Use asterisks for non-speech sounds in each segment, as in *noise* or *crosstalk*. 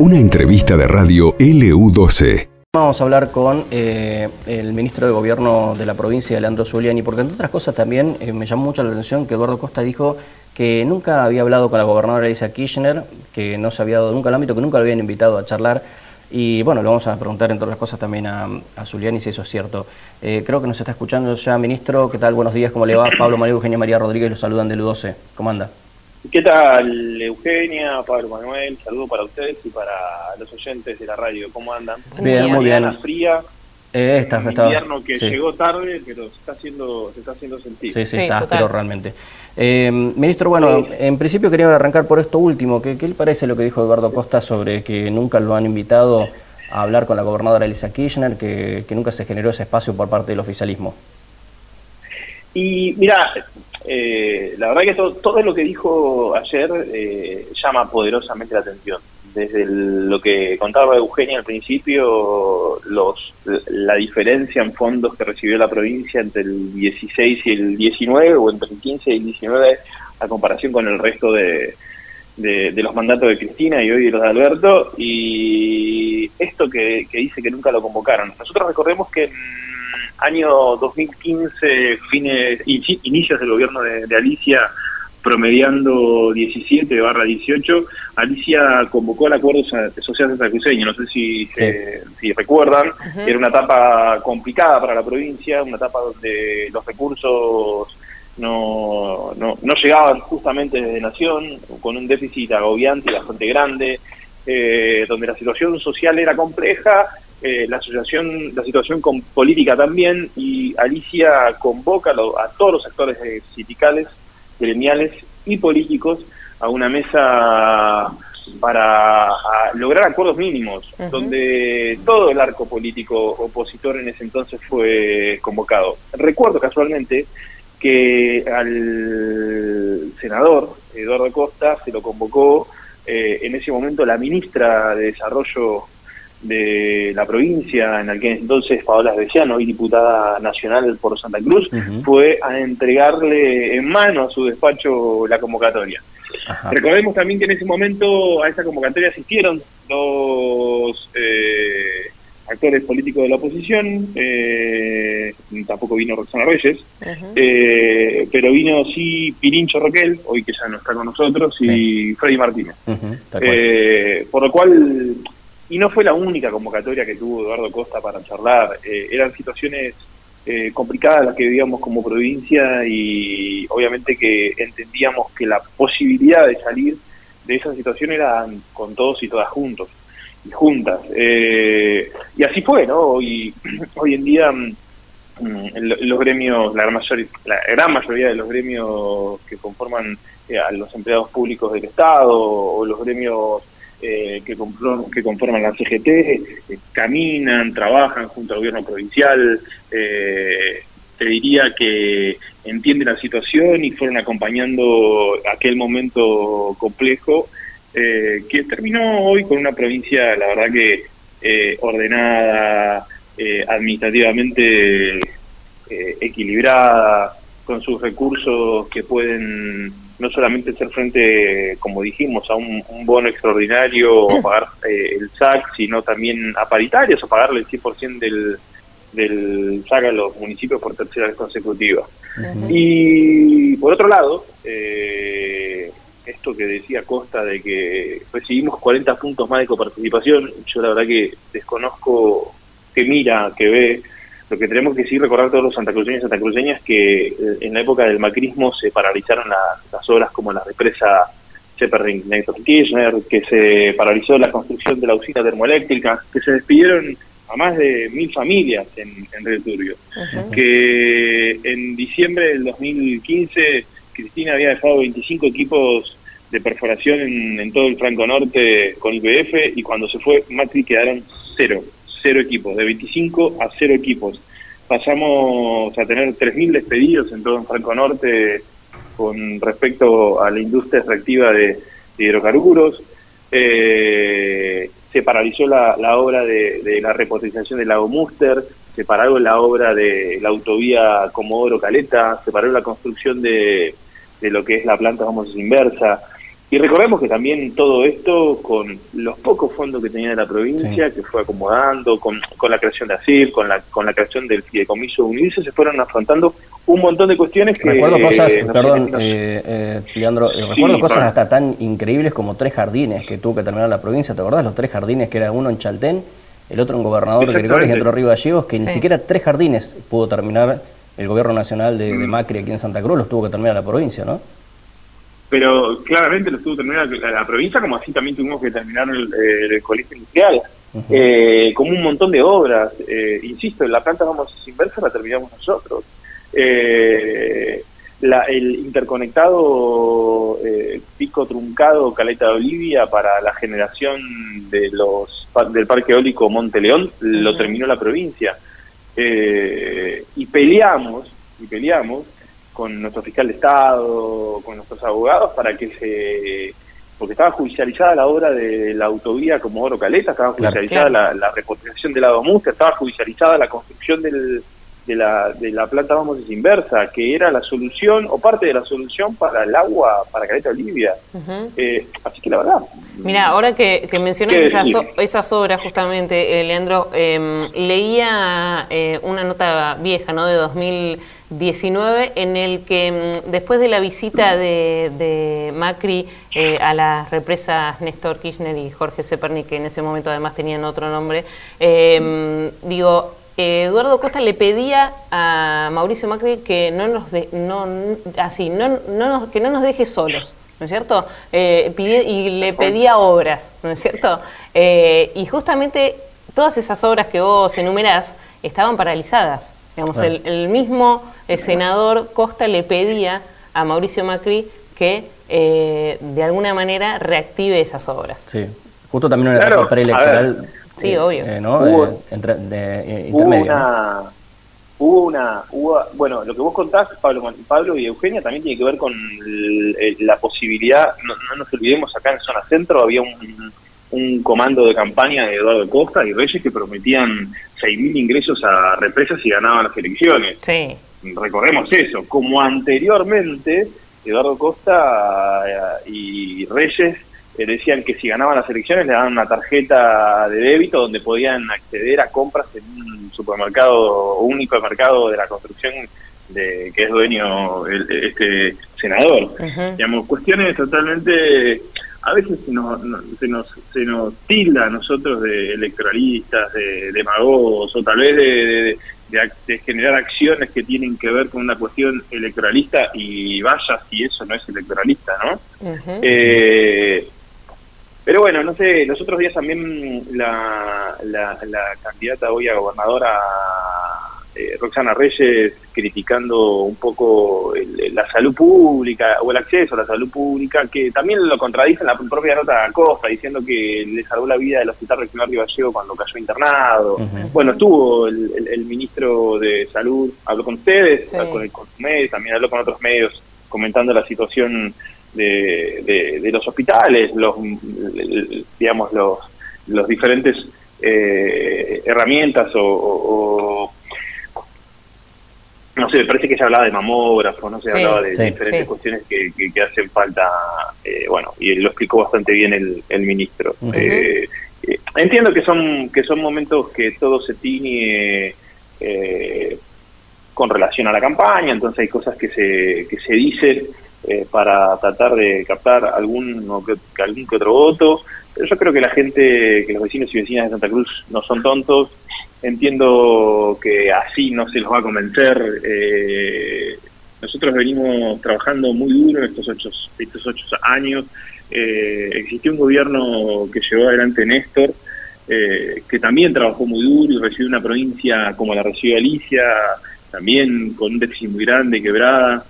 Una entrevista de radio LU12. Vamos a hablar con eh, el ministro de Gobierno de la provincia, Leandro Zuliani, porque entre otras cosas también eh, me llamó mucho la atención que Eduardo Costa dijo que nunca había hablado con la gobernadora Elisa Kirchner, que no se había dado nunca el ámbito, que nunca lo habían invitado a charlar. Y bueno, le vamos a preguntar entre otras cosas también a, Zuliani si eso es cierto. Eh, creo que nos está escuchando ya, ministro. ¿Qué tal? Buenos días, ¿cómo le va? Pablo María Eugenia María Rodríguez, los saludan del U12. ¿Cómo anda? ¿Qué tal, Eugenia, Pablo Manuel? Saludo para ustedes y para los oyentes de la radio. ¿Cómo andan? Bien, muy bien. fría, eh, está, un está, invierno que sí. llegó tarde, pero se está haciendo, se está haciendo sentir. Sí, sí, Sí, está áspero realmente. Eh, ministro, bueno, Sí. en principio quería arrancar por esto último. ¿Qué, ¿Qué le parece lo que dijo Eduardo Costa sobre que nunca lo han invitado a hablar con la gobernadora Elisa Kirchner, que, que nunca se generó ese espacio por parte del oficialismo? Y mira, eh, la verdad que to- todo lo que dijo ayer eh, llama poderosamente la atención. Desde lo que contaba Eugenia al principio, los, la diferencia en fondos que recibió la provincia entre el 16 y el 19, o entre el 15 y el 19, a comparación con el resto de, de, de los mandatos de Cristina y hoy de los de Alberto, y esto que, que dice que nunca lo convocaron. Nosotros recordemos que año 2015, fines, inici- inicios del gobierno de, de Alicia, promediando 17 barra 18, Alicia convocó al Acuerdo Social Santacruceño, no sé si, se- si recuerdan, era una etapa complicada para la provincia, una etapa donde los recursos no, no, no llegaban justamente desde Nación, con un déficit agobiante y bastante grande, eh, donde la situación social era compleja, eh, la, asociación, la situación con política también, y Alicia convoca a, todos los actores sindicales, gremiales y políticos a una mesa para lograr acuerdos mínimos, donde todo el arco político opositor en ese entonces fue convocado. Recuerdo casualmente que al senador Eduardo Costa se lo convocó eh, en ese momento la ministra de Desarrollo de la provincia, en aquel entonces Paola Beciano, hoy diputada nacional por Santa Cruz, fue a entregarle en mano a su despacho la convocatoria. Ajá. Recordemos también que en ese momento a esa convocatoria asistieron los eh, actores políticos de la oposición, eh, tampoco vino Roxana Reyes, eh, pero vino sí Pirincho Roquel, hoy que ya no está con nosotros, y Freddy Martínez. Eh, por lo cual, y no fue la única convocatoria que tuvo Eduardo Costa para charlar, eh, eran situaciones eh, complicadas las que vivíamos como provincia y obviamente que entendíamos que la posibilidad de salir de esa situación era con todos y todas juntos y juntas. Eh, y así fue, ¿no? Hoy, *clears throat* hoy en día mm, mm, lo- los gremios, la gran, mayoría, la gran mayoría de los gremios que conforman eh, a los empleados públicos del Estado o los gremios eh, que, conform- que conforman la CGT eh, caminan, trabajan junto al gobierno provincial. eh, te diría que entienden la situación y fueron acompañando aquel momento complejo que terminó hoy con una provincia, la verdad que ordenada, administrativamente equilibrada, con sus recursos que pueden no solamente hacer frente, como dijimos, a un, un bono extraordinario o pagar eh, el SAC, sino también a paritarios o pagarle el 100% del, del SAC a los municipios por tercera vez consecutiva. Y por otro lado, eh, esto que decía Costa de que recibimos 40 puntos más de coparticipación, yo la verdad que desconozco qué mira, qué ve. Lo que tenemos que sí recordar todos los santacruceños y santacruceñas que eh, en la época del macrismo se paralizaron la- las obras como la represa Sheparding Néstor Kirchner, que se paralizó la construcción de la usina termoeléctrica, que se despidieron a más de mil familias en, en Río Turbio. Que en diciembre del 2015 Cristina había dejado 25 equipos de perforación en, en todo el Franco Norte con IPF y cuando se fue Macri quedaron cero, cero equipos, de 25 a cero equipos. Pasamos a tener 3.000 despedidos en todo el Franco Norte con respecto a la industria extractiva de, hidrocarburos. Eh, se paralizó la, obra de, la repotenciación del lago Muster, se paró la obra de la autovía Comodoro Caleta, se paró la construcción de, de lo que es la planta famosa inversa. Y recordemos que también todo esto con los pocos fondos que tenía la provincia, que fue acomodando, con, con, la creación de ASIR, con la, con la creación del fideicomiso UNICE, se fueron afrontando un montón de cuestiones que... Recuerdo cosas, perdón, eh, eh, Leandro, eh, recuerdo cosas hasta tan increíbles como tres jardines que tuvo que terminar la provincia, ¿te acordás? Los tres jardines que era uno en Chaltén, el otro en Gobernador de Gregorio y otro en Río Gallegos, que ni siquiera tres jardines pudo terminar el gobierno nacional de, de Macri aquí en Santa Cruz, los tuvo que terminar la provincia, ¿no? Pero claramente lo estuvo terminando la, provincia, como así también tuvimos que terminar el, colegio industrial, eh, como un montón de obras. Eh, insisto, en la planta vamos inversa la terminamos nosotros. Eh, el interconectado pico truncado Caleta de Olivia para la generación de los del parque eólico Monte León lo terminó la provincia. y peleamos, y peleamos con nuestro fiscal de Estado, con nuestros abogados, para que se... Porque estaba judicializada la obra de la autovía como Oro Caleta, estaba judicializada la, la repotenciación del lado Muster, estaba judicializada la construcción del, de, la, de la planta vamos inversa, que era la solución o parte de la solución para el agua para Caleta Olivia. Eh, así que la verdad. Mira, ahora que, mencionas esas, esas, obras justamente, eh, Leandro, em, leía eh, una nota vieja, ¿no? De 2000 19, en el que mm, después de la visita de, Macri eh, a las represas Néstor Kirchner y Jorge Seperni, que en ese momento además tenían otro nombre, eh, digo, Eduardo Costa le pedía a Mauricio Macri que no nos no, así no, no que no nos deje solos ¿no es cierto? Eh, y le pedía obras, ¿no es cierto? y justamente todas esas obras que vos enumerás estaban paralizadas. Digamos, el, mismo senador Costa le pedía a Mauricio Macri que eh, de alguna manera reactive esas obras. Sí, justo también en una etapa preelectoral. Sí, obvio. Eh, ¿no? Hubo, una, hubo una, bueno, lo que vos contás, Pablo, Pablo y Eugenia, también tiene que ver con la posibilidad, no, no, nos olvidemos, acá en Zona Centro había un, un comando de campaña de Eduardo Costa y Reyes que prometían 6.000 ingresos a represas y ganaban las elecciones. Sí. Recordemos eso. Como anteriormente, Eduardo Costa eh, y Reyes eh, decían que si ganaban las elecciones le daban una tarjeta de débito donde podían acceder a compras en un supermercado, un hipermercado de la construcción de que es dueño este senador. Digamos, cuestiones totalmente a veces se nos, se nos, se nos tilda a nosotros de electoralistas, de demagogos, o tal vez de, de, generar acciones que tienen que ver con una cuestión electoralista y vaya si eso no es electoralista, ¿no? eh, pero bueno, no sé, los otros días también la, la, la candidata hoy a gobernadora eh, Roxana Reyes criticando un poco la salud pública o el acceso a la salud pública, que también lo contradice en la propia nota de Costa, diciendo que le salvó la vida del Hospital Regional de Gallego cuando cayó internado. Bueno, estuvo el, ministro de Salud, habló con ustedes, con, el, con medios, también habló con otros medios comentando la situación de, de, los hospitales, los digamos los, los diferentes eh, herramientas o no sé, me parece que se hablaba de mamógrafo, no se hablaba de diferentes cuestiones que, que, hacen falta, eh, bueno, y lo explicó bastante bien el, el ministro. Eh, eh, entiendo que son que son momentos que todo se tiñe con relación a la campaña, entonces hay cosas que se, que se dicen para tratar de captar algún, que, algún que otro voto, pero yo creo que la gente, que los vecinos y vecinas de Santa Cruz no son tontos, Entiendo que así no se los va a convencer. Eh, nosotros venimos trabajando muy duro en estos ocho, estos ocho años. Eh, existió un gobierno que llevó adelante Néstor, eh, que también trabajó muy duro y recibió una provincia como la recibió Alicia, también con un déficit muy grande, quebrada.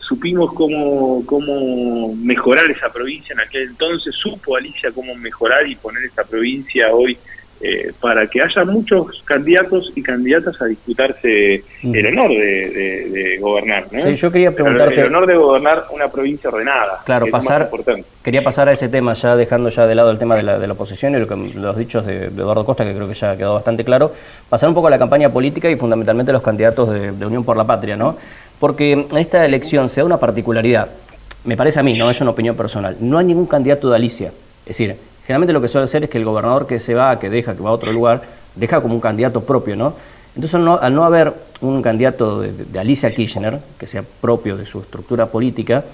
supimos cómo, cómo mejorar esa provincia en aquel entonces, supo Alicia cómo mejorar y poner esa provincia hoy eh, para que haya muchos candidatos y candidatas a disputarse el honor de, gobernar. ¿no? Sí, yo quería preguntarte... El, honor de gobernar una provincia ordenada. Claro, pasar, quería pasar a ese tema, ya dejando ya de lado el tema de la, de la oposición y lo que, los dichos de, Eduardo Costa, que creo que ya ha quedado bastante claro, pasar un poco a la campaña política y fundamentalmente los candidatos de, Unión por la Patria, ¿no? Porque en esta elección se da una particularidad. me parece a mí, no es una opinión personal, no hay ningún candidato de Alicia. Es decir, generalmente lo que suele hacer es que el gobernador que se va, que deja, que va a otro lugar, deja como un candidato propio, ¿no? Entonces, al no, haber un candidato de, Alicia Kirchner, que sea propio de su estructura política,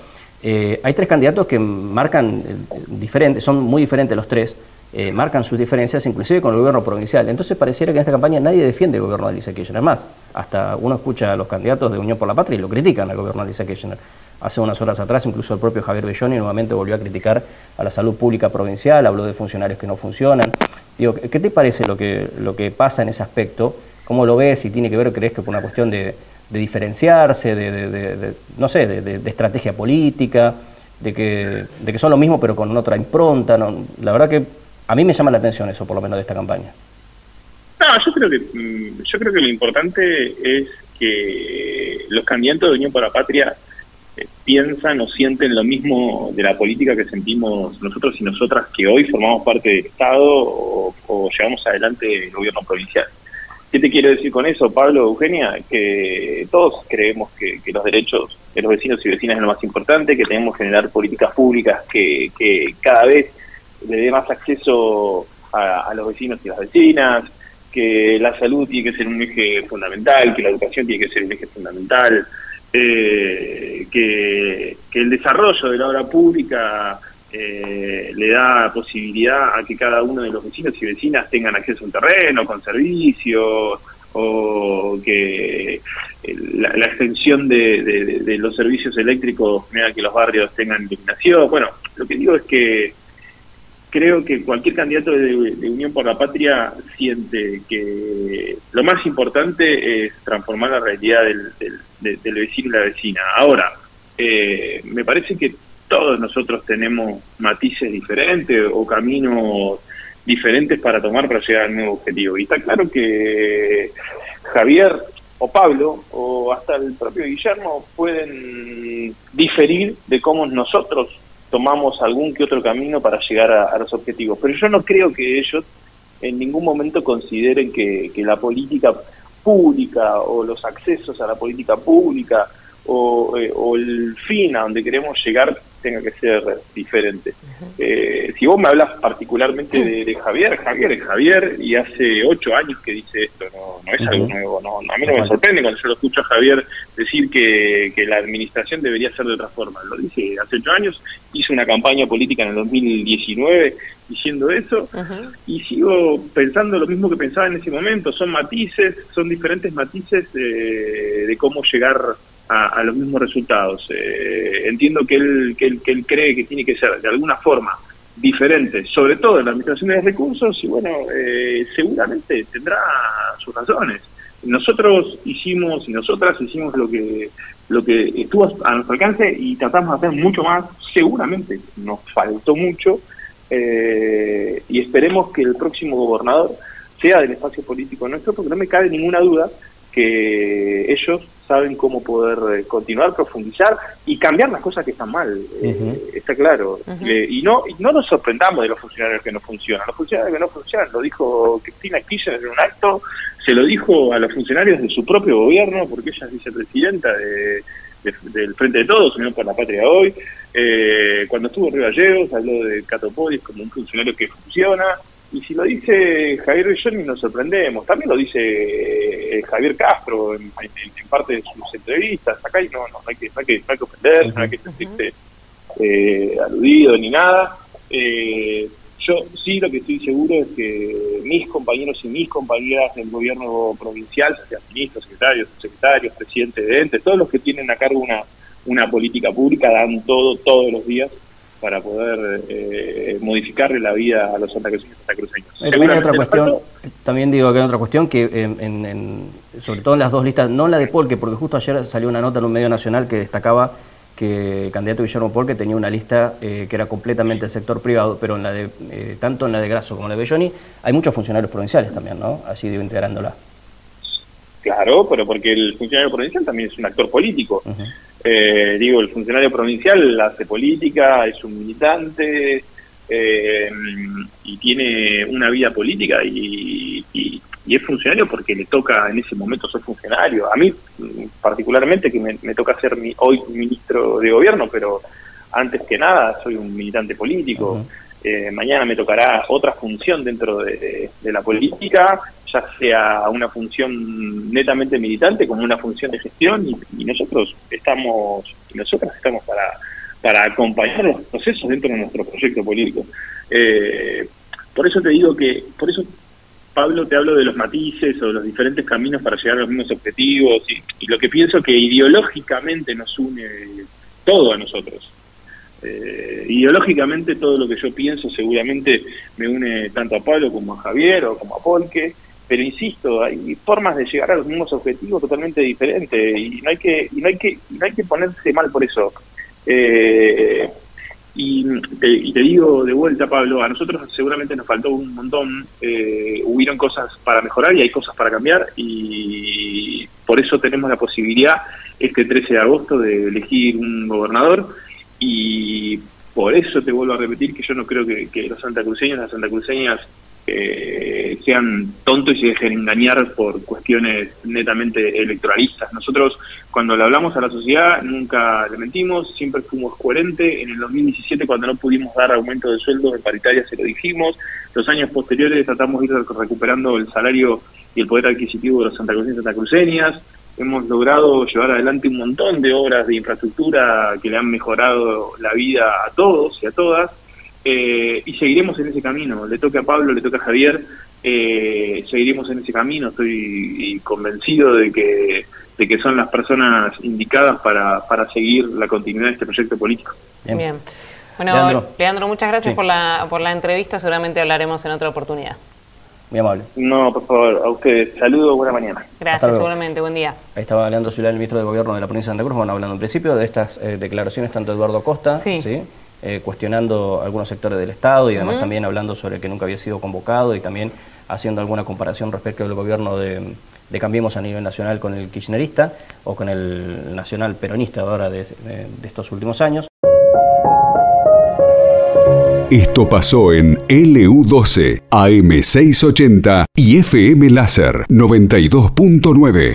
eh, hay tres candidatos que marcan eh, diferentes, son muy diferentes los tres, eh, marcan sus diferencias, inclusive con el gobierno provincial. Entonces pareciera que en esta campaña nadie defiende el gobierno de Alicia Kirchner. Más, hasta uno escucha a los candidatos de Unión por la Patria y lo critican al gobierno de Alicia Kirchner. Hace unas horas atrás, incluso el propio Javier Belloni nuevamente volvió a criticar a la salud pública provincial, habló de funcionarios que no funcionan. Digo, ¿qué te parece lo que, lo que pasa en ese aspecto? ¿Cómo lo ves? Si tiene que ver, crees que por una cuestión de, diferenciarse, de, no sé, de, estrategia política, de que, de que son lo mismo pero con otra impronta. La verdad que a mí me llama la atención eso, por lo menos de esta campaña. No, yo creo que mm, yo creo que lo importante es que los candidatos de Unión por la Patria eh, piensan o sienten lo mismo de la política que sentimos nosotros y nosotras que hoy formamos parte del Estado o, llevamos adelante el gobierno provincial. ¿Qué te quiero decir con eso, Pablo, Eugenia? Que todos creemos que, los derechos de los vecinos y vecinas es lo más importante, que tenemos que generar políticas públicas que, cada vez le dé más acceso a, los vecinos y las vecinas, que la salud tiene que ser un eje fundamental, que la educación tiene que ser un eje fundamental, eh, que, que el desarrollo de la obra pública eh, le da posibilidad a que cada uno de los vecinos y vecinas tengan acceso a un terreno con servicios o que eh, la, extensión de, los servicios eléctricos haga que los barrios tengan iluminación. Bueno, lo que digo es que creo que cualquier candidato de, Unión por la Patria siente que lo más importante es transformar la realidad del, del vecino y la vecina. Ahora, eh, me parece que todos nosotros tenemos matices diferentes o caminos diferentes para tomar para llegar al nuevo objetivo. Y está claro que Javier o Pablo o hasta el propio Guillermo pueden diferir de cómo nosotros tomamos algún que otro camino para llegar a, los objetivos. Pero yo no creo que ellos en ningún momento consideren que, la política pública o los accesos a la política pública o, eh, o, el fin a donde queremos llegar tenga que ser diferente. Eh, si vos me hablas particularmente de, Javier, Javier es Javier y hace ocho años que dice esto, no, es algo nuevo. No, a mí no me sorprende cuando yo lo escucho a Javier decir que, que la administración debería ser de otra forma. Lo dice hace ocho años, hizo una campaña política en el 2019 diciendo eso y sigo pensando lo mismo que pensaba en ese momento. Son matices, son diferentes matices de cómo llegar a, los mismos resultados. Eh, entiendo que él, que, él, que él cree que tiene que ser de alguna forma diferente, sobre todo en la administración de recursos, y bueno, eh, seguramente tendrá sus razones. Nosotros hicimos y nosotras hicimos lo que lo que estuvo a nuestro alcance y tratamos de hacer mucho más, seguramente nos faltó mucho, eh, y esperemos que el próximo gobernador sea del espacio político nuestro, porque no me cabe ninguna duda que ellos saben cómo poder eh, continuar, profundizar y cambiar las cosas que están mal, eh, está claro. Eh, y no no nos sorprendamos de los funcionarios que no funcionan. Los funcionarios que no funcionan, lo dijo Cristina Kirchner en un acto, se lo dijo a los funcionarios de su propio gobierno, porque ella es vicepresidenta de, del Frente de Todos, Unión por la Patria Hoy. cuando estuvo Río Gallegos, habló de Catopodis como un funcionario que funciona. Y si lo dice Javier Belloni nos sorprendemos. También lo dice eh, Javier Castro en, parte de sus entrevistas. Acá no, no, hay, que, no, hay, que, no hay que ofender, no hay que sentirse eh, aludido ni nada. Eh, yo sí lo que estoy seguro es que mis compañeros y mis compañeras del gobierno provincial, sean ministros, secretarios, secretarios, presidentes de entes, todos los que tienen a cargo una, una política pública dan todo todos los días para poder eh, modificarle la vida a los santacruceños y También hay otra cuestión, también digo que hay otra cuestión que en, sobre todo en las dos listas, no la de Polque, porque justo ayer salió una nota en un medio nacional que destacaba que el candidato Guillermo Polque tenía una lista eh, que era completamente del sector privado, pero en la de eh, tanto en la de Grasso como en la de Belloni hay muchos funcionarios provinciales también, ¿no? Así digo, integrándola. Claro, pero porque el funcionario provincial también es un actor político. Eh, digo, el funcionario provincial hace política, es un militante eh, y tiene una vida política y, es funcionario porque le toca en ese momento ser funcionario. A mí particularmente, que me, toca ser mi, hoy ministro de gobierno, pero antes que nada soy un militante político. Eh, mañana me tocará otra función dentro de, la política, ya sea una función netamente militante como una función de gestión y, nosotros estamos, y nosotras estamos para, para acompañar los procesos dentro de nuestro proyecto político. Eh, por eso te digo que, por eso Pablo te hablo de los matices o los diferentes caminos para llegar a los mismos objetivos y, lo que pienso que ideológicamente nos une todo a nosotros. Eh, ideológicamente todo lo que yo pienso seguramente me une tanto a Pablo como a Javier o como a Polque, pero insisto, hay formas de llegar a los mismos objetivos totalmente diferentes y no hay que, y no hay que, no hay que ponerse mal por eso. Eh, y, te, digo de vuelta, Pablo, a nosotros seguramente nos faltó un montón, eh, hubieron cosas para mejorar y hay cosas para cambiar y por eso tenemos la posibilidad este 13 de agosto de elegir un gobernador y por eso te vuelvo a repetir que yo no creo que, los santacruceños, las santacruceñas eh, sean tontos y se dejen engañar por cuestiones netamente electoralistas. Nosotros cuando le hablamos a la sociedad nunca le mentimos, siempre fuimos coherentes. En el 2017 cuando no pudimos dar aumento de sueldo de paritaria se lo dijimos. Los años posteriores tratamos de ir recuperando el salario y el poder adquisitivo de los santacruceños y santacruceñas hemos logrado llevar adelante un montón de obras de infraestructura que le han mejorado la vida a todos y a todas, eh, y seguiremos en ese camino. Le toca a Pablo, le toca a Javier, eh, seguiremos en ese camino. Estoy convencido de que, de que son las personas indicadas para, para seguir la continuidad de este proyecto político. Bien. Bueno, Leandro, muchas gracias por, la, por la entrevista. Seguramente hablaremos en otra oportunidad. Muy amable. No, por favor, a ustedes. Saludos, buena mañana. Gracias, seguramente, buen día. Ahí estaba Leandro Ciudad, el ministro de Gobierno de la provincia de Santa Cruz, bueno, hablando en principio de estas eh, declaraciones tanto Eduardo Costa, sí. Eh, cuestionando algunos sectores del Estado y además también hablando sobre que nunca había sido convocado y también haciendo alguna comparación respecto al gobierno de, de Cambiemos a nivel nacional con el kirchnerista o con el nacional peronista ahora de estos últimos años. Esto pasó en LU12, AM680 y FM Láser 92.9.